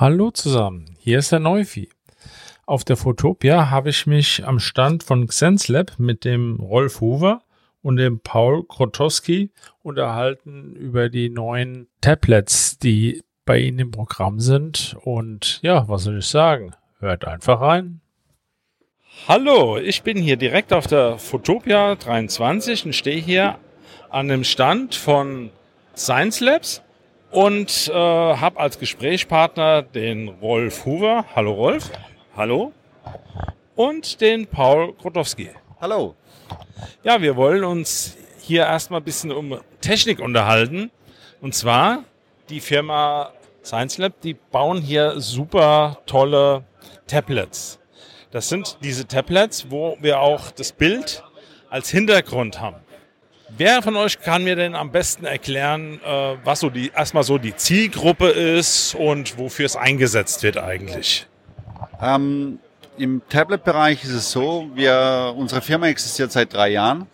Hallo zusammen, hier ist der Neufi. Auf der Fotopia habe ich mich am Stand von XenSlab mit dem Rolf Hoover und dem Paul Krotowski unterhalten über die neuen Tablets, die bei Ihnen im Programm sind. Und ja, was soll ich sagen? Hört einfach rein. Hallo, ich bin hier direkt auf der Fotopia 23 und stehe hier an dem Stand von Science Labs und äh, habe als Gesprächspartner den Rolf Huber. Hallo Rolf. Hallo. Und den Paul Grotowski. Hallo. Ja, wir wollen uns hier erstmal ein bisschen um Technik unterhalten. Und zwar die Firma Science Lab, die bauen hier super tolle Tablets. Das sind diese Tablets, wo wir auch das Bild als Hintergrund haben. Wer von euch kann mir denn am besten erklären, äh, was so die erstmal so die Zielgruppe ist und wofür es eingesetzt wird eigentlich? Ähm, Im Tablet-Bereich ist es so, wir, unsere Firma existiert seit drei Jahren.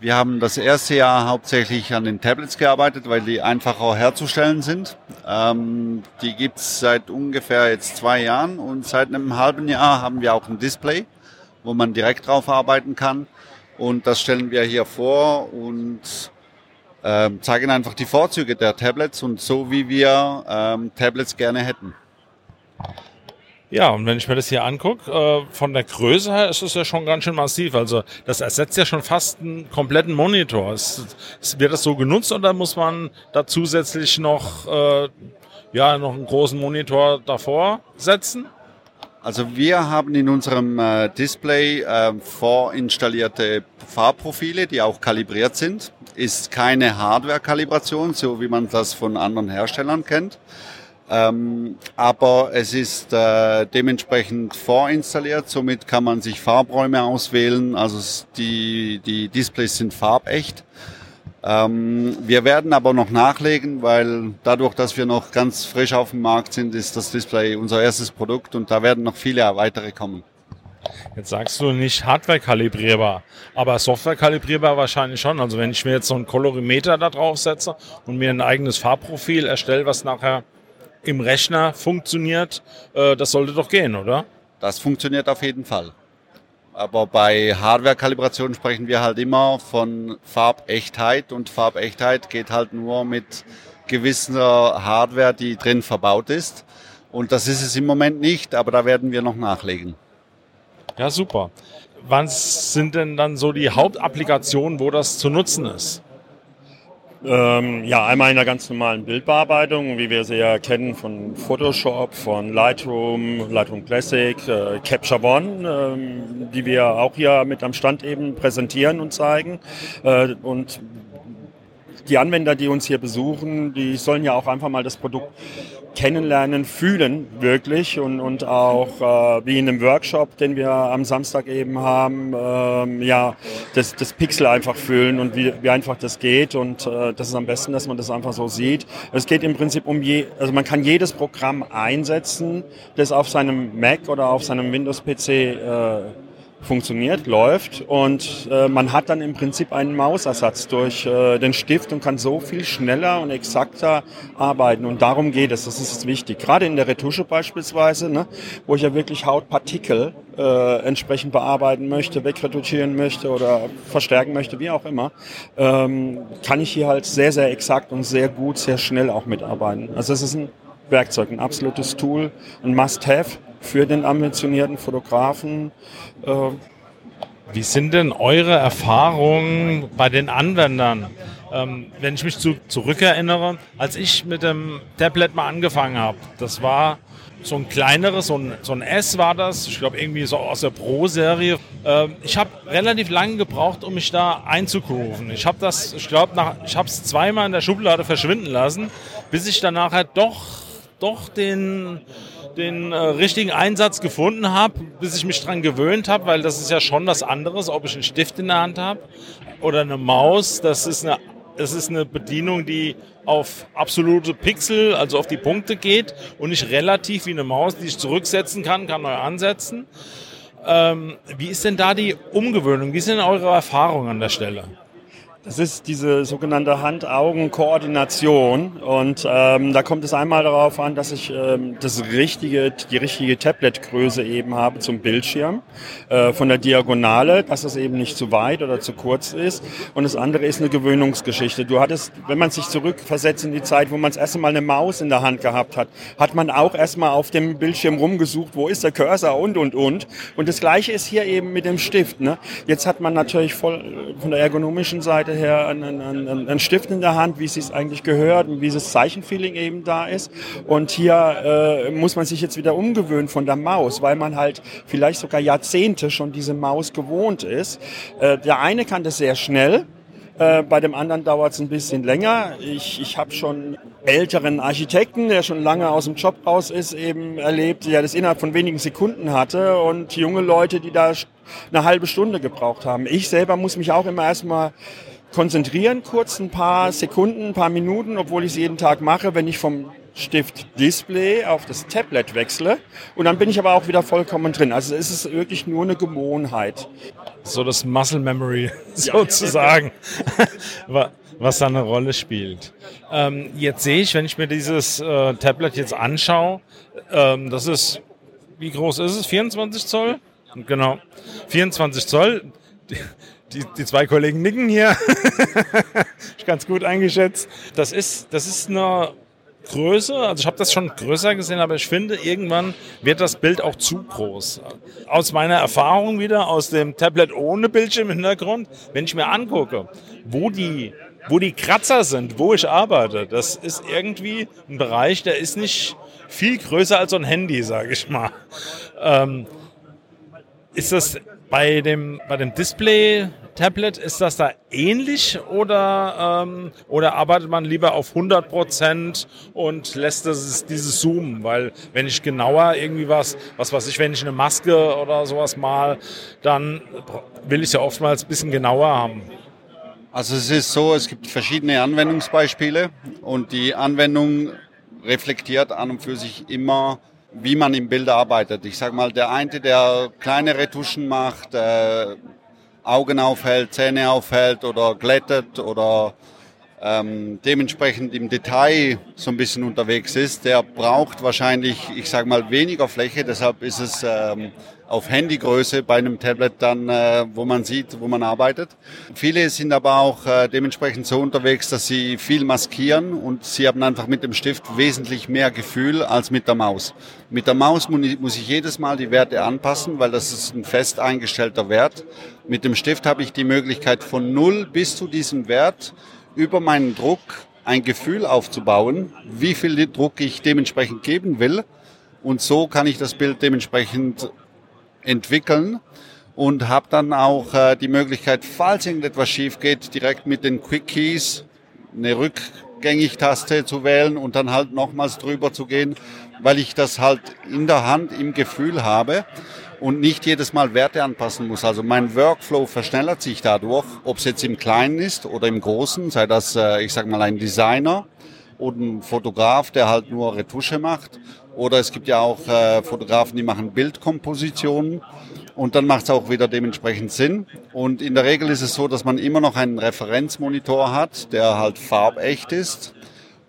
Wir haben das erste Jahr hauptsächlich an den Tablets gearbeitet, weil die einfacher herzustellen sind. Ähm, die gibt's seit ungefähr jetzt zwei Jahren und seit einem halben Jahr haben wir auch ein Display, wo man direkt drauf arbeiten kann. Und das stellen wir hier vor und ähm, zeigen einfach die Vorzüge der Tablets und so wie wir ähm, Tablets gerne hätten. Ja, und wenn ich mir das hier angucke, äh, von der Größe her ist es ja schon ganz schön massiv. Also das ersetzt ja schon fast einen kompletten Monitor. Ist, ist, wird das so genutzt oder muss man da zusätzlich noch, äh, ja, noch einen großen Monitor davor setzen? Also wir haben in unserem äh, Display äh, vorinstallierte Farbprofile, die auch kalibriert sind. Ist keine Hardware-Kalibration, so wie man das von anderen Herstellern kennt. Ähm, aber es ist äh, dementsprechend vorinstalliert, somit kann man sich Farbräume auswählen. Also die, die Displays sind farbecht. Ähm, wir werden aber noch nachlegen, weil dadurch, dass wir noch ganz frisch auf dem Markt sind, ist das Display unser erstes Produkt und da werden noch viele weitere kommen. Jetzt sagst du nicht Hardware kalibrierbar, aber Software kalibrierbar wahrscheinlich schon. Also wenn ich mir jetzt so einen Kolorimeter da drauf setze und mir ein eigenes Farbprofil erstelle, was nachher im Rechner funktioniert, äh, das sollte doch gehen, oder? Das funktioniert auf jeden Fall. Aber bei Hardware-Kalibration sprechen wir halt immer von Farbechtheit und Farbechtheit geht halt nur mit gewisser Hardware, die drin verbaut ist. Und das ist es im Moment nicht, aber da werden wir noch nachlegen. Ja, super. Was sind denn dann so die Hauptapplikationen, wo das zu nutzen ist? Ähm, ja, einmal in der ganz normalen Bildbearbeitung, wie wir sie ja kennen von Photoshop, von Lightroom, Lightroom Classic, äh, Capture One, ähm, die wir auch hier mit am Stand eben präsentieren und zeigen. Äh, und die Anwender, die uns hier besuchen, die sollen ja auch einfach mal das Produkt kennenlernen, fühlen wirklich und, und auch äh, wie in einem Workshop, den wir am Samstag eben haben, ähm, ja, das, das Pixel einfach fühlen und wie, wie einfach das geht und äh, das ist am besten, dass man das einfach so sieht. Es geht im Prinzip um je, also man kann jedes Programm einsetzen, das auf seinem Mac oder auf seinem Windows-PC äh, funktioniert, läuft und äh, man hat dann im Prinzip einen Mausersatz durch äh, den Stift und kann so viel schneller und exakter arbeiten und darum geht es, das ist wichtig. Gerade in der Retusche beispielsweise, ne, wo ich ja wirklich Hautpartikel äh, entsprechend bearbeiten möchte, wegretuschieren möchte oder verstärken möchte, wie auch immer, ähm, kann ich hier halt sehr, sehr exakt und sehr gut, sehr schnell auch mitarbeiten. Also es ist ein Werkzeug, ein absolutes Tool, ein Must-Have für den ambitionierten Fotografen. Wie sind denn eure Erfahrungen bei den Anwendern? Ähm, wenn ich mich zu, zurückerinnere, als ich mit dem Tablet mal angefangen habe, das war so ein kleineres, so ein, so ein S war das, ich glaube irgendwie so aus der Pro-Serie. Ähm, ich habe relativ lange gebraucht, um mich da einzugrooven. Ich habe das, ich glaube, ich habe es zweimal in der Schublade verschwinden lassen, bis ich dann nachher doch, doch den den äh, richtigen Einsatz gefunden habe, bis ich mich dran gewöhnt habe, weil das ist ja schon was anderes, ob ich einen Stift in der Hand habe oder eine Maus. Das ist eine, das ist eine Bedienung, die auf absolute Pixel, also auf die Punkte geht und nicht relativ wie eine Maus, die ich zurücksetzen kann, kann neu ansetzen. Ähm, wie ist denn da die Umgewöhnung? Wie sind eure Erfahrungen an der Stelle? Das ist diese sogenannte Hand-Augen-Koordination und ähm, da kommt es einmal darauf an, dass ich ähm, das richtige, die richtige Tablet-Größe eben habe zum Bildschirm äh, von der Diagonale, dass es eben nicht zu weit oder zu kurz ist und das andere ist eine Gewöhnungsgeschichte. Du hattest, wenn man sich zurückversetzt in die Zeit, wo man das erste Mal eine Maus in der Hand gehabt hat, hat man auch erstmal auf dem Bildschirm rumgesucht, wo ist der Cursor und und und und das gleiche ist hier eben mit dem Stift. Ne? Jetzt hat man natürlich voll von der ergonomischen Seite her einen, einen, einen Stift in der Hand, wie es sich eigentlich gehört und wie das Zeichenfeeling eben da ist. Und hier äh, muss man sich jetzt wieder umgewöhnen von der Maus, weil man halt vielleicht sogar Jahrzehnte schon diese Maus gewohnt ist. Äh, der eine kann das sehr schnell, äh, bei dem anderen dauert es ein bisschen länger. Ich, ich habe schon älteren Architekten, der schon lange aus dem Job raus ist, eben erlebt, der das innerhalb von wenigen Sekunden hatte und junge Leute, die da eine halbe Stunde gebraucht haben. Ich selber muss mich auch immer erstmal konzentrieren, kurz ein paar Sekunden, ein paar Minuten, obwohl ich es jeden Tag mache, wenn ich vom Stift Display auf das Tablet wechsle und dann bin ich aber auch wieder vollkommen drin. Also es ist wirklich nur eine Gewohnheit. So das Muscle Memory sozusagen, was da eine Rolle spielt. Ähm, jetzt sehe ich, wenn ich mir dieses äh, Tablet jetzt anschaue, ähm, das ist, wie groß ist es? 24 Zoll? Genau, 24 Zoll. Die, die, zwei Kollegen nicken hier. ich ganz gut eingeschätzt. Das ist, das ist eine Größe, also ich habe das schon größer gesehen, aber ich finde, irgendwann wird das Bild auch zu groß. Aus meiner Erfahrung wieder, aus dem Tablet ohne Bildschirm im Hintergrund, wenn ich mir angucke, wo die, wo die Kratzer sind, wo ich arbeite, das ist irgendwie ein Bereich, der ist nicht viel größer als so ein Handy, sage ich mal. Ähm, ist das bei dem, bei dem Display Tablet, ist das da ähnlich oder, ähm, oder arbeitet man lieber auf 100 Prozent und lässt das, dieses Zoom? Weil wenn ich genauer irgendwie was, was weiß ich, wenn ich eine Maske oder sowas mal, dann will ich ja oftmals ein bisschen genauer haben. Also es ist so, es gibt verschiedene Anwendungsbeispiele und die Anwendung reflektiert an und für sich immer wie man im Bild arbeitet. Ich sage mal, der eine, der kleine Retuschen macht, äh, Augen aufhält, Zähne aufhält oder glättet oder ähm, dementsprechend im Detail so ein bisschen unterwegs ist, der braucht wahrscheinlich, ich sage mal, weniger Fläche. Deshalb ist es ähm, auf Handygröße bei einem Tablet dann, äh, wo man sieht, wo man arbeitet. Viele sind aber auch äh, dementsprechend so unterwegs, dass sie viel maskieren und sie haben einfach mit dem Stift wesentlich mehr Gefühl als mit der Maus. Mit der Maus muss ich jedes Mal die Werte anpassen, weil das ist ein fest eingestellter Wert. Mit dem Stift habe ich die Möglichkeit von null bis zu diesem Wert über meinen Druck ein Gefühl aufzubauen, wie viel Druck ich dementsprechend geben will. Und so kann ich das Bild dementsprechend entwickeln und habe dann auch äh, die Möglichkeit, falls irgendetwas schief geht, direkt mit den Quick Keys eine Rückgängig-Taste zu wählen und dann halt nochmals drüber zu gehen, weil ich das halt in der Hand im Gefühl habe und nicht jedes Mal Werte anpassen muss. Also mein Workflow verschnellert sich dadurch, ob es jetzt im Kleinen ist oder im Großen, sei das, äh, ich sag mal, ein Designer oder ein Fotograf, der halt nur Retusche macht. Oder es gibt ja auch äh, Fotografen, die machen Bildkompositionen und dann macht es auch wieder dementsprechend Sinn. Und in der Regel ist es so, dass man immer noch einen Referenzmonitor hat, der halt farbecht ist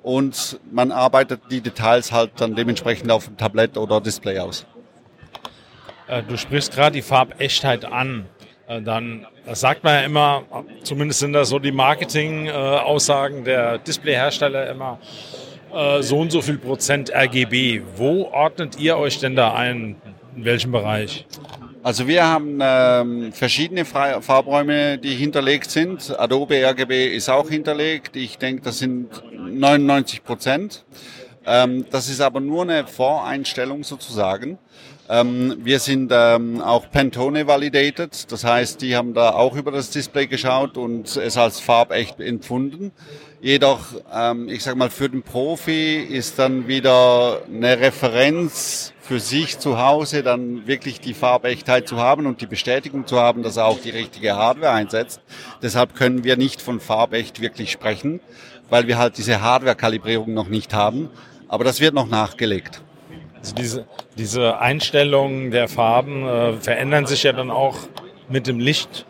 und man arbeitet die Details halt dann dementsprechend auf dem Tablett oder Display aus. Äh, du sprichst gerade die Farbechtheit an. Äh, dann das sagt man ja immer, zumindest sind das so die Marketing-Aussagen der Displayhersteller immer, äh, so und so viel Prozent RGB. Wo ordnet ihr euch denn da ein? In welchem Bereich? Also wir haben ähm, verschiedene Farbräume, die hinterlegt sind. Adobe RGB ist auch hinterlegt. Ich denke, das sind 99 Prozent. Ähm, das ist aber nur eine Voreinstellung sozusagen. Ähm, wir sind ähm, auch Pantone validated, das heißt, die haben da auch über das Display geschaut und es als farbecht empfunden. Jedoch, ähm, ich sag mal, für den Profi ist dann wieder eine Referenz für sich zu Hause dann wirklich die Farbechtheit zu haben und die Bestätigung zu haben, dass er auch die richtige Hardware einsetzt. Deshalb können wir nicht von farbecht wirklich sprechen, weil wir halt diese Hardware-Kalibrierung noch nicht haben. Aber das wird noch nachgelegt. Also diese, diese Einstellungen der Farben äh, verändern sich ja dann auch mit dem Licht.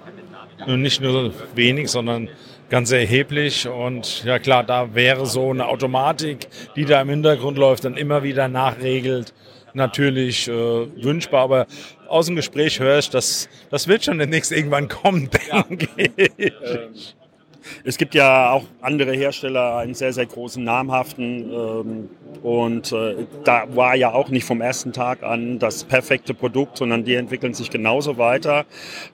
Und nicht nur wenig, sondern ganz erheblich. Und ja klar, da wäre so eine Automatik, die da im Hintergrund läuft, dann immer wieder nachregelt, natürlich äh, wünschbar. Aber aus dem Gespräch höre ich, dass das wird schon demnächst irgendwann kommen, denke ich. Es gibt ja auch andere Hersteller, einen sehr, sehr großen, namhaften. Ähm, und äh, da war ja auch nicht vom ersten Tag an das perfekte Produkt, sondern die entwickeln sich genauso weiter.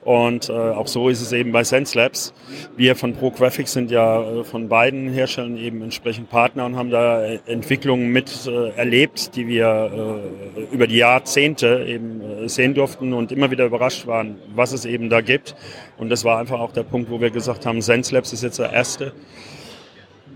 Und äh, auch so ist es eben bei Sense Labs. Wir von Pro Graphics sind ja äh, von beiden Herstellern eben entsprechend Partner und haben da äh, Entwicklungen mit äh, erlebt, die wir äh, über die Jahrzehnte eben äh, sehen durften und immer wieder überrascht waren, was es eben da gibt. Und das war einfach auch der Punkt, wo wir gesagt haben, Sense Labs ist jetzt der erste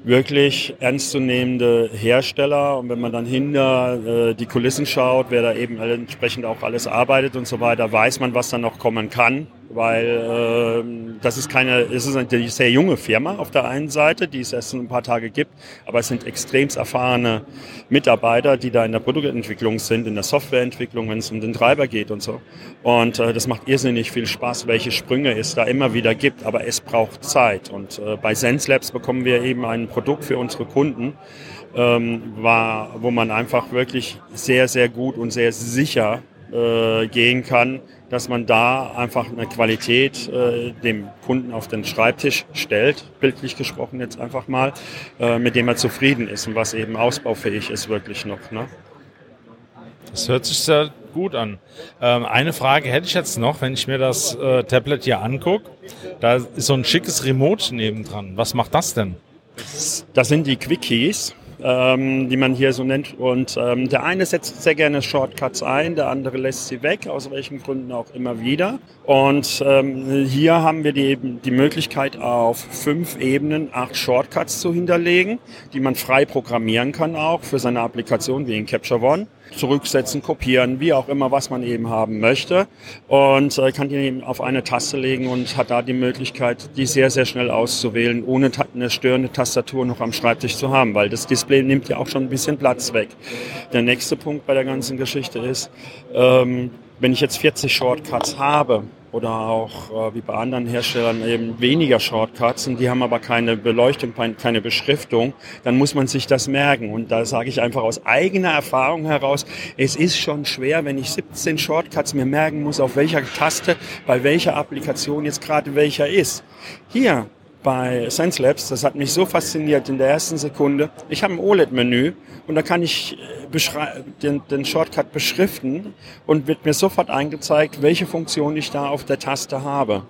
wirklich ernstzunehmende Hersteller. Und wenn man dann hinter äh, die Kulissen schaut, wer da eben entsprechend auch alles arbeitet und so weiter, weiß man, was da noch kommen kann weil äh, das ist keine, es ist eine sehr junge Firma auf der einen Seite, die es erst ein paar Tage gibt, aber es sind extremst erfahrene Mitarbeiter, die da in der Produktentwicklung sind, in der Softwareentwicklung, wenn es um den Treiber geht und so. Und äh, das macht irrsinnig viel Spaß, welche Sprünge es da immer wieder gibt, aber es braucht Zeit. Und äh, bei Sense Labs bekommen wir eben ein Produkt für unsere Kunden, ähm, war, wo man einfach wirklich sehr, sehr gut und sehr sicher äh, gehen kann, dass man da einfach eine Qualität äh, dem Kunden auf den Schreibtisch stellt, bildlich gesprochen jetzt einfach mal, äh, mit dem er zufrieden ist und was eben ausbaufähig ist wirklich noch. Ne? Das hört sich sehr gut an. Ähm, eine Frage hätte ich jetzt noch, wenn ich mir das äh, Tablet hier angucke. Da ist so ein schickes Remote nebendran. Was macht das denn? Das sind die Quickies ähm, die man hier so nennt. Und ähm, der eine setzt sehr gerne Shortcuts ein, der andere lässt sie weg, aus welchen Gründen auch immer wieder. Und ähm, hier haben wir die, die Möglichkeit, auf fünf Ebenen acht Shortcuts zu hinterlegen, die man frei programmieren kann auch für seine Applikation wie in Capture One zurücksetzen, kopieren, wie auch immer, was man eben haben möchte. Und äh, kann die eben auf eine Taste legen und hat da die Möglichkeit, die sehr, sehr schnell auszuwählen, ohne eine störende Tastatur noch am Schreibtisch zu haben, weil das Display nimmt ja auch schon ein bisschen Platz weg. Der nächste Punkt bei der ganzen Geschichte ist, ähm, wenn ich jetzt 40 Shortcuts habe, oder auch äh, wie bei anderen Herstellern eben weniger Shortcuts und die haben aber keine Beleuchtung, keine Beschriftung, dann muss man sich das merken. Und da sage ich einfach aus eigener Erfahrung heraus, es ist schon schwer, wenn ich 17 Shortcuts mir merken muss, auf welcher Taste bei welcher Applikation jetzt gerade welcher ist. Hier bei SenseLabs, das hat mich so fasziniert in der ersten Sekunde. Ich habe ein OLED-Menü und da kann ich äh, den, den Shortcut beschriften und wird mir sofort eingezeigt, welche Funktion ich da auf der Taste habe.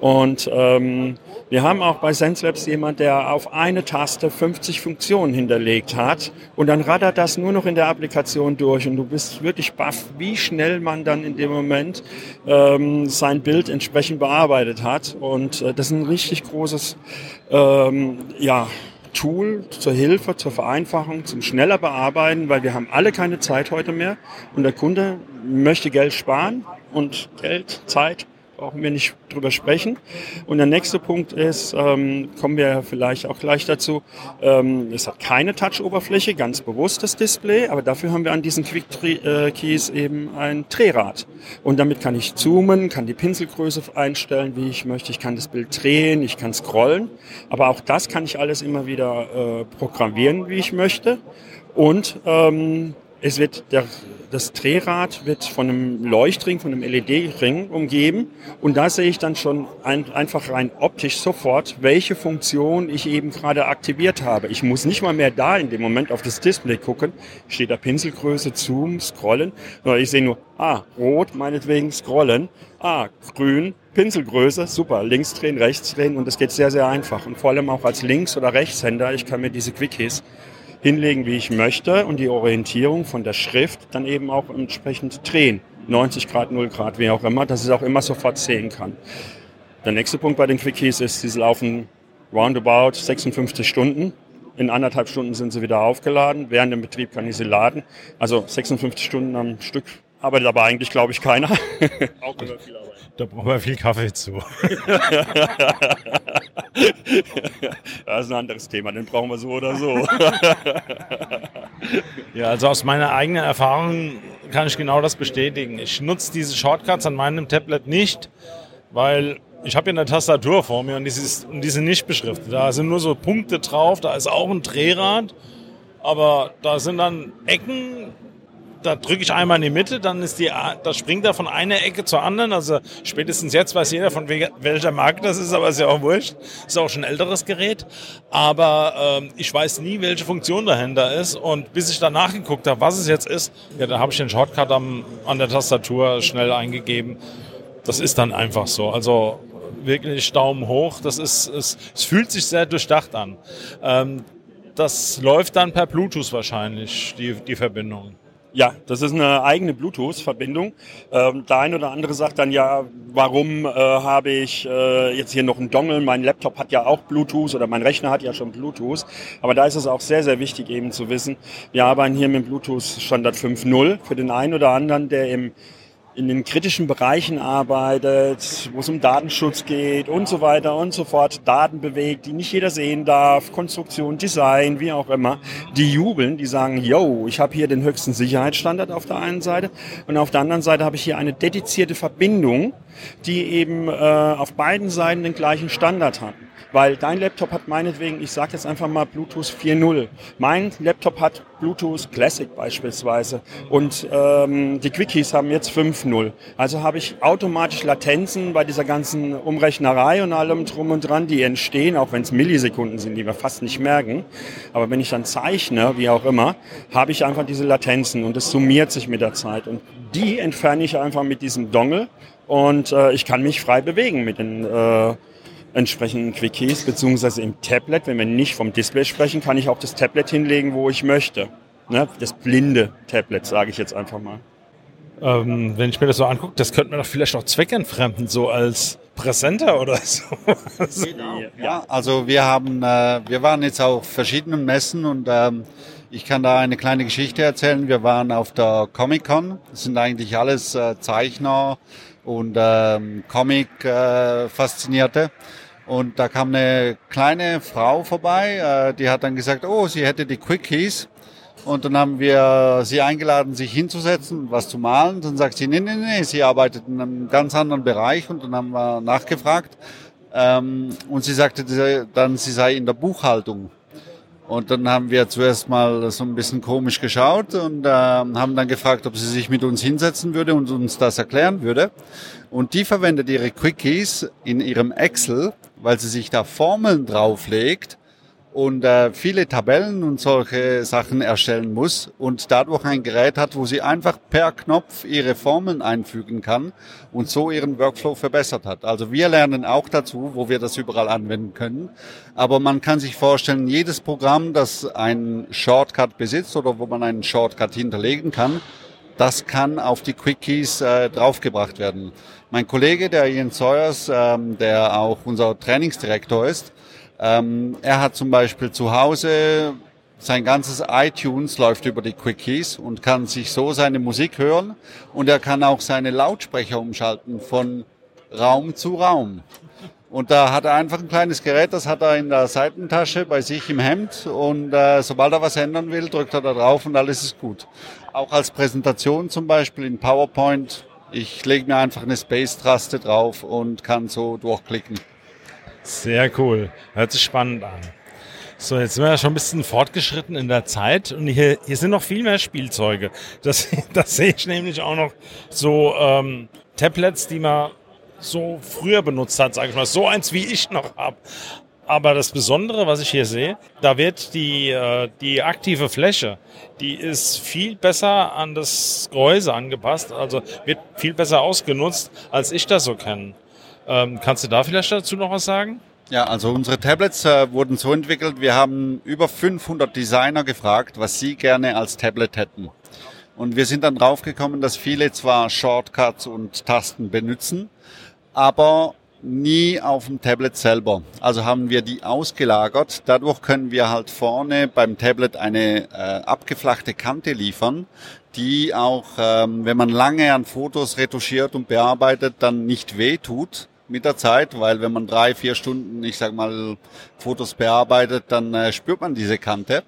Und ähm, wir haben auch bei SenseLabs jemand, der auf eine Taste 50 Funktionen hinterlegt hat. Und dann raddert das nur noch in der Applikation durch. Und du bist wirklich baff, wie schnell man dann in dem Moment ähm, sein Bild entsprechend bearbeitet hat. Und äh, das ist ein richtig großes, ähm, ja, Tool zur Hilfe, zur Vereinfachung, zum schneller bearbeiten, weil wir haben alle keine Zeit heute mehr. Und der Kunde möchte Geld sparen und Geld, Zeit brauchen wir nicht drüber sprechen. Und der nächste Punkt ist, ähm, kommen wir vielleicht auch gleich dazu, ähm, es hat keine Touch-Oberfläche, ganz bewusst das Display, aber dafür haben wir an diesen Quick äh, Keys eben ein Drehrad. Und damit kann ich zoomen, kann die Pinselgröße einstellen, wie ich möchte, ich kann das Bild drehen, ich kann scrollen, aber auch das kann ich alles immer wieder äh, programmieren, wie ich möchte. Und ähm, es wird der das Drehrad wird von einem Leuchtring, von einem LED-Ring umgeben. Und da sehe ich dann schon ein, einfach rein optisch sofort, welche Funktion ich eben gerade aktiviert habe. Ich muss nicht mal mehr da in dem Moment auf das Display gucken, steht da Pinselgröße, Zoom, Scrollen, sondern ich sehe nur, ah, rot, meinetwegen Scrollen, ah, grün, Pinselgröße, super, links drehen, rechts drehen. Und das geht sehr, sehr einfach. Und vor allem auch als Links- oder Rechtshänder, ich kann mir diese Quickies hinlegen, wie ich möchte und die Orientierung von der Schrift dann eben auch entsprechend drehen. 90 Grad, 0 Grad, wie auch immer, dass ich es auch immer sofort sehen kann. Der nächste Punkt bei den Quickies ist, sie laufen roundabout 56 Stunden. In anderthalb Stunden sind sie wieder aufgeladen. Während dem Betrieb kann ich sie laden. Also 56 Stunden am Stück arbeitet aber eigentlich, glaube ich, keiner. Auch über viel Arbeit. Da brauchen wir viel Kaffee zu. das ist ein anderes Thema, den brauchen wir so oder so. ja, also aus meiner eigenen Erfahrung kann ich genau das bestätigen. Ich nutze diese Shortcuts an meinem Tablet nicht, weil ich habe hier eine Tastatur vor mir und die, ist, und die sind nicht beschriftet. Da sind nur so Punkte drauf, da ist auch ein Drehrad, aber da sind dann Ecken, da drücke ich einmal in die Mitte, dann ist die, da springt er von einer Ecke zur anderen. Also spätestens jetzt weiß jeder, von welcher Marke das ist, aber ist ja auch wurscht. Ist auch schon ein älteres Gerät. Aber ähm, ich weiß nie, welche Funktion dahinter ist. Und bis ich danach geguckt habe, was es jetzt ist, ja, da habe ich den Shortcut am, an der Tastatur schnell eingegeben. Das ist dann einfach so. Also wirklich Daumen hoch. Das ist, es, es fühlt sich sehr durchdacht an. Ähm, das läuft dann per Bluetooth wahrscheinlich, die, die Verbindung. Ja, das ist eine eigene Bluetooth-Verbindung. Ähm, der eine oder andere sagt dann ja, warum äh, habe ich äh, jetzt hier noch einen Dongle? Mein Laptop hat ja auch Bluetooth oder mein Rechner hat ja schon Bluetooth. Aber da ist es auch sehr, sehr wichtig eben zu wissen, wir arbeiten hier mit Bluetooth Standard 5.0 für den einen oder anderen, der im in den kritischen Bereichen arbeitet, wo es um Datenschutz geht und so weiter und so fort, Daten bewegt, die nicht jeder sehen darf, Konstruktion, Design, wie auch immer, die jubeln, die sagen, yo, ich habe hier den höchsten Sicherheitsstandard auf der einen Seite und auf der anderen Seite habe ich hier eine dedizierte Verbindung, die eben äh, auf beiden Seiten den gleichen Standard hat. Weil dein Laptop hat meinetwegen, ich sage jetzt einfach mal Bluetooth 4.0. Mein Laptop hat Bluetooth Classic beispielsweise. Und ähm, die Quickies haben jetzt 5.0. Also habe ich automatisch Latenzen bei dieser ganzen Umrechnerei und allem drum und dran, die entstehen, auch wenn es Millisekunden sind, die wir fast nicht merken. Aber wenn ich dann zeichne, wie auch immer, habe ich einfach diese Latenzen und es summiert sich mit der Zeit. Und die entferne ich einfach mit diesem Dongle und äh, ich kann mich frei bewegen mit den äh, entsprechenden Quickies, beziehungsweise im Tablet, wenn wir nicht vom Display sprechen, kann ich auch das Tablet hinlegen, wo ich möchte. Ne? Das blinde Tablet, sage ich jetzt einfach mal. Ähm, wenn ich mir das so angucke, das könnte man doch vielleicht auch zweckentfremden, so als Präsenter oder so. Genau. Ja, also wir haben, äh, wir waren jetzt auf verschiedenen Messen und ähm, ich kann da eine kleine Geschichte erzählen. Wir waren auf der Comic Con. Das sind eigentlich alles äh, Zeichner und ähm, Comic äh, faszinierte. Und da kam eine kleine Frau vorbei, äh, die hat dann gesagt, oh, sie hätte die Quickies. Und dann haben wir sie eingeladen, sich hinzusetzen, was zu malen. Dann sagt sie, nee, nee, nee, sie arbeitet in einem ganz anderen Bereich. Und dann haben wir nachgefragt. Ähm, und sie sagte dann, sie sei in der Buchhaltung. Und dann haben wir zuerst mal so ein bisschen komisch geschaut und äh, haben dann gefragt, ob sie sich mit uns hinsetzen würde und uns das erklären würde. Und die verwendet ihre Quickies in ihrem Excel, weil sie sich da Formeln drauflegt und äh, viele Tabellen und solche Sachen erstellen muss und dadurch ein Gerät hat, wo sie einfach per Knopf ihre Formeln einfügen kann und so ihren Workflow verbessert hat. Also wir lernen auch dazu, wo wir das überall anwenden können. Aber man kann sich vorstellen, jedes Programm, das einen Shortcut besitzt oder wo man einen Shortcut hinterlegen kann, das kann auf die Quickies äh, draufgebracht werden. Mein Kollege, der Ian Sawyers, ähm, der auch unser Trainingsdirektor ist, ähm, er hat zum Beispiel zu Hause sein ganzes iTunes läuft über die Quickies und kann sich so seine Musik hören und er kann auch seine Lautsprecher umschalten von Raum zu Raum. Und da hat er einfach ein kleines Gerät, das hat er in der Seitentasche bei sich im Hemd und äh, sobald er was ändern will, drückt er da drauf und alles ist gut. Auch als Präsentation zum Beispiel in PowerPoint, ich lege mir einfach eine Space-Taste drauf und kann so durchklicken. Sehr cool. Hört sich spannend an. So, jetzt sind wir ja schon ein bisschen fortgeschritten in der Zeit und hier, hier sind noch viel mehr Spielzeuge. Das, das sehe ich nämlich auch noch so ähm, Tablets, die man so früher benutzt hat, sage ich mal. So eins, wie ich noch habe. Aber das Besondere, was ich hier sehe, da wird die, äh, die aktive Fläche, die ist viel besser an das Gehäuse angepasst, also wird viel besser ausgenutzt, als ich das so kenne. Ähm, kannst du da vielleicht dazu noch was sagen? Ja, also unsere Tablets äh, wurden so entwickelt, wir haben über 500 Designer gefragt, was sie gerne als Tablet hätten. Und wir sind dann draufgekommen, dass viele zwar Shortcuts und Tasten benutzen, aber nie auf dem Tablet selber. Also haben wir die ausgelagert. Dadurch können wir halt vorne beim Tablet eine äh, abgeflachte Kante liefern, die auch, ähm, wenn man lange an Fotos retuschiert und bearbeitet, dann nicht weh tut mit der Zeit, weil wenn man drei, vier Stunden, ich sag mal, Fotos bearbeitet, dann äh, spürt man diese Kante.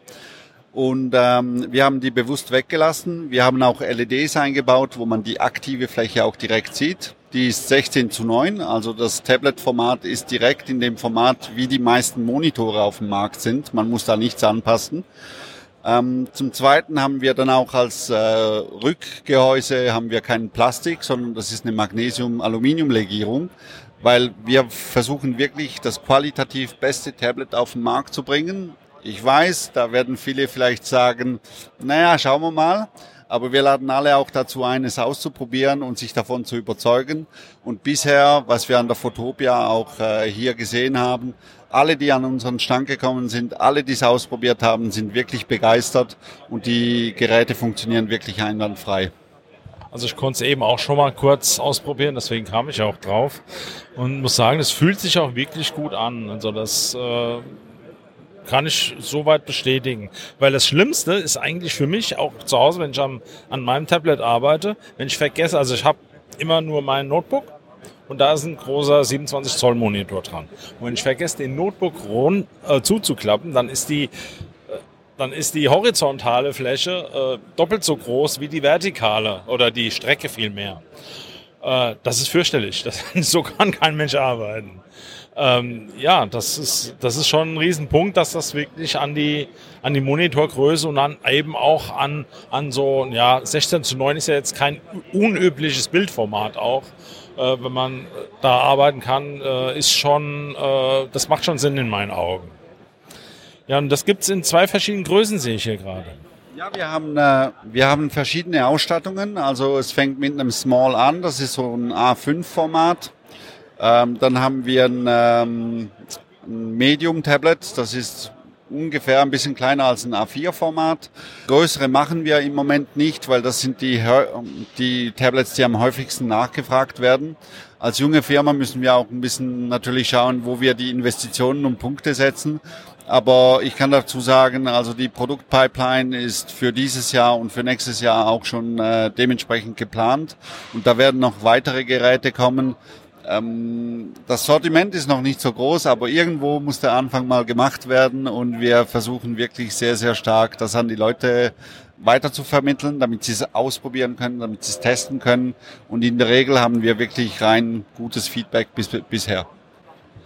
Und ähm, wir haben die bewusst weggelassen. Wir haben auch LEDs eingebaut, wo man die aktive Fläche auch direkt sieht. Die ist 16 zu 9, also das Tablet-Format ist direkt in dem Format, wie die meisten Monitore auf dem Markt sind. Man muss da nichts anpassen. Ähm, zum Zweiten haben wir dann auch als äh, Rückgehäuse haben wir kein Plastik, sondern das ist eine Magnesium-Aluminium-Legierung, weil wir versuchen wirklich das qualitativ beste Tablet auf den Markt zu bringen. Ich weiß, da werden viele vielleicht sagen, naja, schauen wir mal. Aber wir laden alle auch dazu ein, es auszuprobieren und sich davon zu überzeugen. Und bisher, was wir an der Fotopia auch äh, hier gesehen haben, alle, die an unseren Stand gekommen sind, alle, die es ausprobiert haben, sind wirklich begeistert und die Geräte funktionieren wirklich einwandfrei. Also ich konnte es eben auch schon mal kurz ausprobieren, deswegen kam ich auch drauf und muss sagen, es fühlt sich auch wirklich gut an. Also das äh, kann ich soweit bestätigen. Weil das Schlimmste ist eigentlich für mich auch zu Hause, wenn ich am, an meinem Tablet arbeite, wenn ich vergesse, also ich habe immer nur mein Notebook und da ist ein großer 27 Zoll Monitor dran. Und wenn ich vergesse, den Notebook rund, äh, zuzuklappen, dann ist die äh, dann ist die horizontale Fläche äh, doppelt so groß wie die vertikale oder die Strecke vielmehr. Äh, das ist fürchterlich. Das, so kann kein Mensch arbeiten. Ähm, ja, das ist, das ist schon ein Riesenpunkt, dass das wirklich an die, an die Monitorgröße und dann eben auch an, an so, ja, 16 zu 9 ist ja jetzt kein unübliches Bildformat auch äh, wenn man da arbeiten kann, äh, ist schon, äh, das macht schon Sinn in meinen Augen. Ja, und das gibt's in zwei verschiedenen Größen, sehe ich hier gerade. Ja, wir haben, äh, wir haben verschiedene Ausstattungen. Also es fängt mit einem Small an, das ist so ein A5-Format. Ähm, dann haben wir ein, ähm, ein Medium-Tablet, das ist ungefähr ein bisschen kleiner als ein A4-Format. Größere machen wir im Moment nicht, weil das sind die, die Tablets, die am häufigsten nachgefragt werden. Als junge Firma müssen wir auch ein bisschen natürlich schauen, wo wir die Investitionen und Punkte setzen. Aber ich kann dazu sagen, also die Produktpipeline ist für dieses Jahr und für nächstes Jahr auch schon äh, dementsprechend geplant. Und da werden noch weitere Geräte kommen. Ähm, das Sortiment ist noch nicht so groß, aber irgendwo muss der Anfang mal gemacht werden und wir versuchen wirklich sehr, sehr stark, das an die Leute weiter zu vermitteln, damit sie es ausprobieren können, damit sie es testen können. Und in der Regel haben wir wirklich rein gutes Feedback bis, bisher.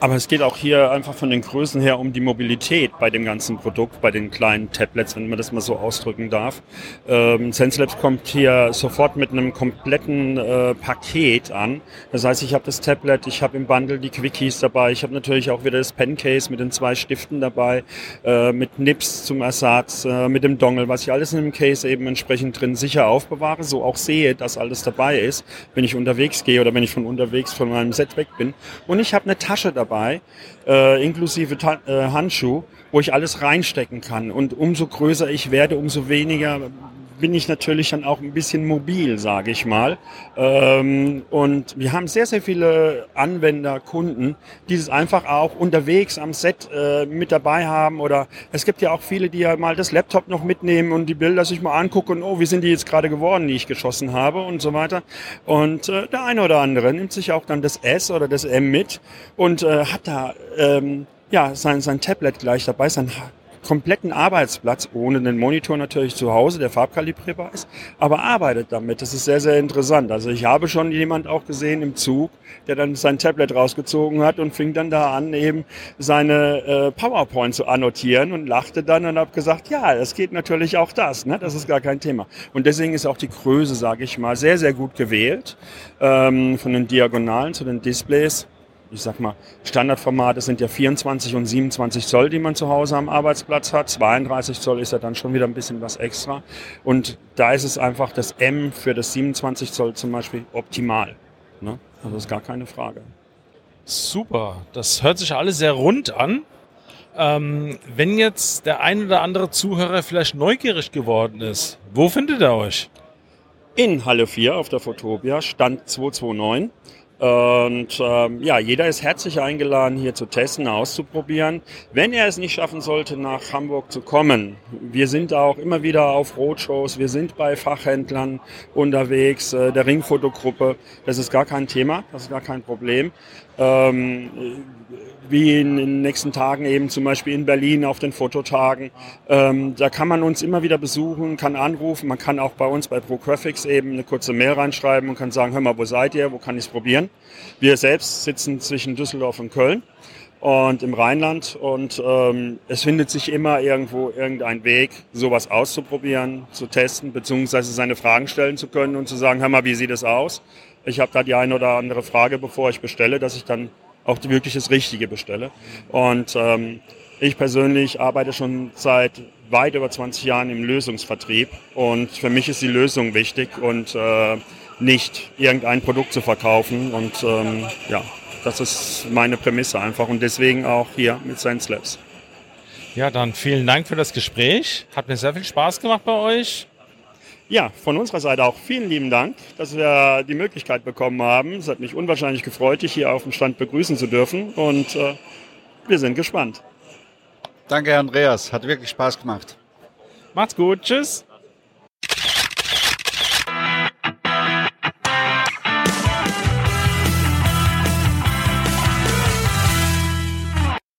Aber es geht auch hier einfach von den Größen her um die Mobilität bei dem ganzen Produkt, bei den kleinen Tablets, wenn man das mal so ausdrücken darf. Ähm, SenseLabs kommt hier sofort mit einem kompletten äh, Paket an. Das heißt, ich habe das Tablet, ich habe im Bundle die Quickies dabei, ich habe natürlich auch wieder das Pencase mit den zwei Stiften dabei, äh, mit Nips zum Ersatz, äh, mit dem Dongle, was ich alles in dem Case eben entsprechend drin sicher aufbewahre, so auch sehe, dass alles dabei ist, wenn ich unterwegs gehe oder wenn ich von unterwegs von meinem Set weg bin. Und ich habe eine Tasche dabei dabei, äh, inklusive Ta äh, Handschuh, wo ich alles reinstecken kann. Und umso größer ich werde, umso weniger bin ich natürlich dann auch ein bisschen mobil, sage ich mal. Ähm, und wir haben sehr, sehr viele Anwender, Kunden, die es einfach auch unterwegs am Set äh, mit dabei haben. Oder es gibt ja auch viele, die ja mal das Laptop noch mitnehmen und die Bilder sich mal angucken, oh, wie sind die jetzt gerade geworden, die ich geschossen habe und so weiter. Und äh, der eine oder andere nimmt sich auch dann das S oder das M mit und äh, hat da ähm, ja sein, sein Tablet gleich dabei, sein kompletten Arbeitsplatz, ohne den Monitor natürlich zu Hause, der farbkalibrierbar ist, aber arbeitet damit. Das ist sehr, sehr interessant. Also ich habe schon jemand auch gesehen im Zug, der dann sein Tablet rausgezogen hat und fing dann da an, eben seine äh, PowerPoint zu annotieren und lachte dann und habe gesagt, ja, das geht natürlich auch das. Ne? Das ist gar kein Thema. Und deswegen ist auch die Größe, sage ich mal, sehr, sehr gut gewählt. Ähm, von den Diagonalen zu den Displays ich sag mal, Standardformate sind ja 24 und 27 Zoll, die man zu Hause am Arbeitsplatz hat. 32 Zoll ist ja dann schon wieder ein bisschen was extra. Und da ist es einfach das M für das 27 Zoll zum Beispiel optimal. Ne? Also ist gar keine Frage. Super, das hört sich alles sehr rund an. Ähm, wenn jetzt der ein oder andere Zuhörer vielleicht neugierig geworden ist, wo findet er euch? In Halle 4 auf der Fotopia, Stand 229 Und ähm, ja, jeder ist herzlich eingeladen, hier zu testen, auszuprobieren. Wenn er es nicht schaffen sollte, nach Hamburg zu kommen, wir sind auch immer wieder auf Roadshows, wir sind bei Fachhändlern unterwegs, äh, der Ringfotogruppe. Das ist gar kein Thema, das ist gar kein Problem. Ähm, wie in den nächsten Tagen eben zum Beispiel in Berlin auf den Fototagen. Ähm, da kann man uns immer wieder besuchen, kann anrufen, man kann auch bei uns bei ProGraphics eben eine kurze Mail reinschreiben und kann sagen, hör mal, wo seid ihr, wo kann ich es probieren? Wir selbst sitzen zwischen Düsseldorf und Köln und im Rheinland und ähm, es findet sich immer irgendwo irgendein Weg, sowas auszuprobieren, zu testen, beziehungsweise seine Fragen stellen zu können und zu sagen, hör mal, wie sieht es aus? Ich habe da die eine oder andere Frage, bevor ich bestelle, dass ich dann auch wirklich das Richtige bestelle. Und ähm, ich persönlich arbeite schon seit weit über 20 Jahren im Lösungsvertrieb und für mich ist die Lösung wichtig und äh, nicht irgendein Produkt zu verkaufen. Und ähm, ja, das ist meine Prämisse einfach und deswegen auch hier mit Science Labs. Ja, dann vielen Dank für das Gespräch. Hat mir sehr viel Spaß gemacht bei euch. Ja, von unserer Seite auch vielen lieben Dank, dass wir die Möglichkeit bekommen haben. Es hat mich unwahrscheinlich gefreut, dich hier auf dem Stand begrüßen zu dürfen und äh, wir sind gespannt. Danke, Andreas. Hat wirklich Spaß gemacht. Macht's gut. Tschüss.